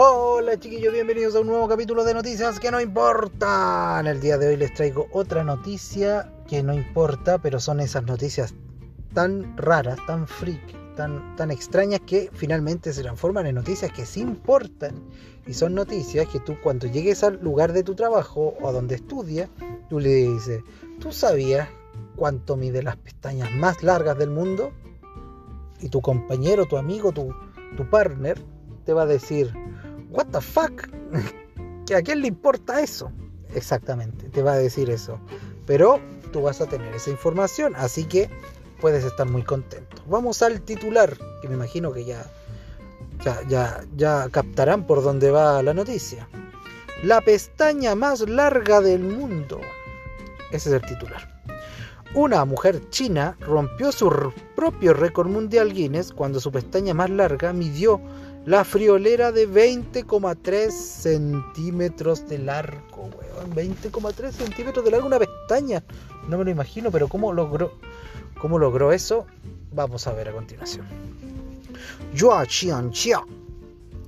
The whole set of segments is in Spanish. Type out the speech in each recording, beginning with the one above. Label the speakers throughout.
Speaker 1: Hola chiquillos, bienvenidos a un nuevo capítulo de noticias que no importan. El día de hoy les traigo otra noticia que no importa, pero son esas noticias tan raras, tan freak, tan, tan extrañas que finalmente se transforman en noticias que sí importan. Y son noticias que tú cuando llegues al lugar de tu trabajo o a donde estudias, tú le dices, ¿tú sabías cuánto mide las pestañas más largas del mundo? Y tu compañero, tu amigo, tu, tu partner te va a decir, ¿What the fuck? ¿A quién le importa eso? Exactamente, te va a decir eso. Pero tú vas a tener esa información, así que puedes estar muy contento. Vamos al titular, que me imagino que ya, ya, ya, ya captarán por dónde va la noticia. La pestaña más larga del mundo. Ese es el titular. Una mujer china rompió su propio récord mundial Guinness cuando su pestaña más larga midió la friolera de 20,3 centímetros de largo, weón. 20,3 centímetros de largo, una pestaña. No me lo imagino, pero ¿cómo logró, cómo logró eso? Vamos a ver a continuación. Yua Qianxia,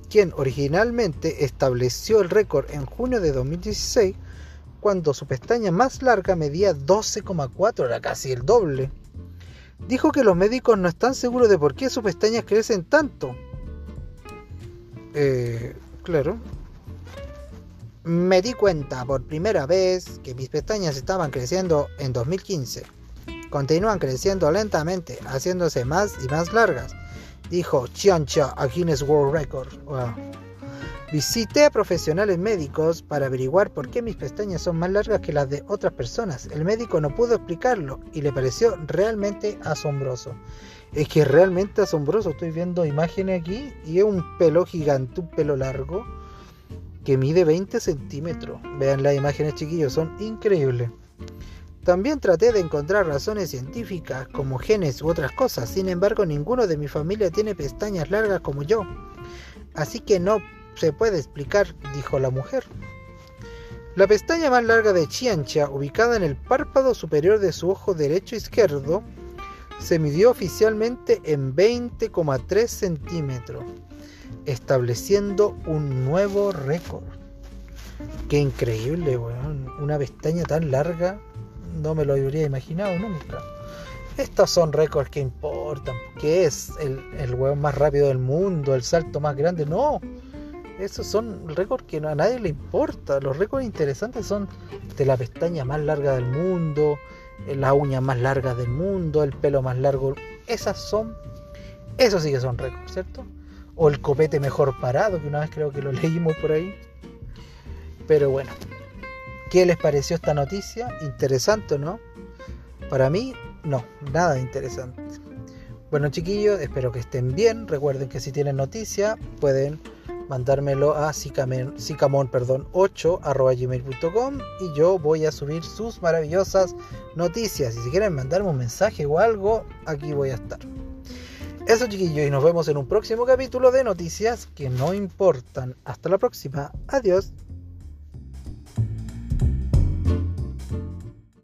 Speaker 1: quien originalmente estableció el récord en junio de 2016, cuando su pestaña más larga medía 12,4, era casi el doble. Dijo que los médicos no están seguros de por qué sus pestañas crecen tanto, eh, claro. Me di cuenta por primera vez que mis pestañas estaban creciendo en 2015. Continúan creciendo lentamente, haciéndose más y más largas, dijo Chiancha a Guinness World Record. Visité a profesionales médicos para averiguar por qué mis pestañas son más largas que las de otras personas. El médico no pudo explicarlo y le pareció realmente asombroso. Es que realmente asombroso. Estoy viendo imágenes aquí y es un pelo gigante, un pelo largo que mide 20 centímetros. Vean las imágenes, chiquillos, son increíbles. También traté de encontrar razones científicas como genes u otras cosas. Sin embargo, ninguno de mi familia tiene pestañas largas como yo. Así que no se puede explicar, dijo la mujer. La pestaña más larga de Chiancha, ubicada en el párpado superior de su ojo derecho izquierdo, se midió oficialmente en 20,3 centímetros, estableciendo un nuevo récord. Qué increíble, weón. Una pestaña tan larga, no me lo habría imaginado nunca. Estos son récords que importan. ¿Qué es el, el weón más rápido del mundo? ¿El salto más grande? No esos son récords que a nadie le importa. Los récords interesantes son de la pestaña más larga del mundo, eh, la uña más larga del mundo, el pelo más largo. Esas son, esos sí que son récords, ¿cierto? O el copete mejor parado, que una vez creo que lo leímos por ahí. Pero bueno, ¿qué les pareció esta noticia? ¿Interesante no? Para mí, no, nada interesante. Bueno chiquillos, espero que estén bien. Recuerden que si tienen noticia pueden mandármelo a sicamon, perdón, 8 gmail.com y yo voy a subir sus maravillosas noticias. Y si quieren mandarme un mensaje o algo, aquí voy a estar. Eso chiquillos y nos vemos en un próximo capítulo de noticias que no importan. Hasta la próxima. Adiós.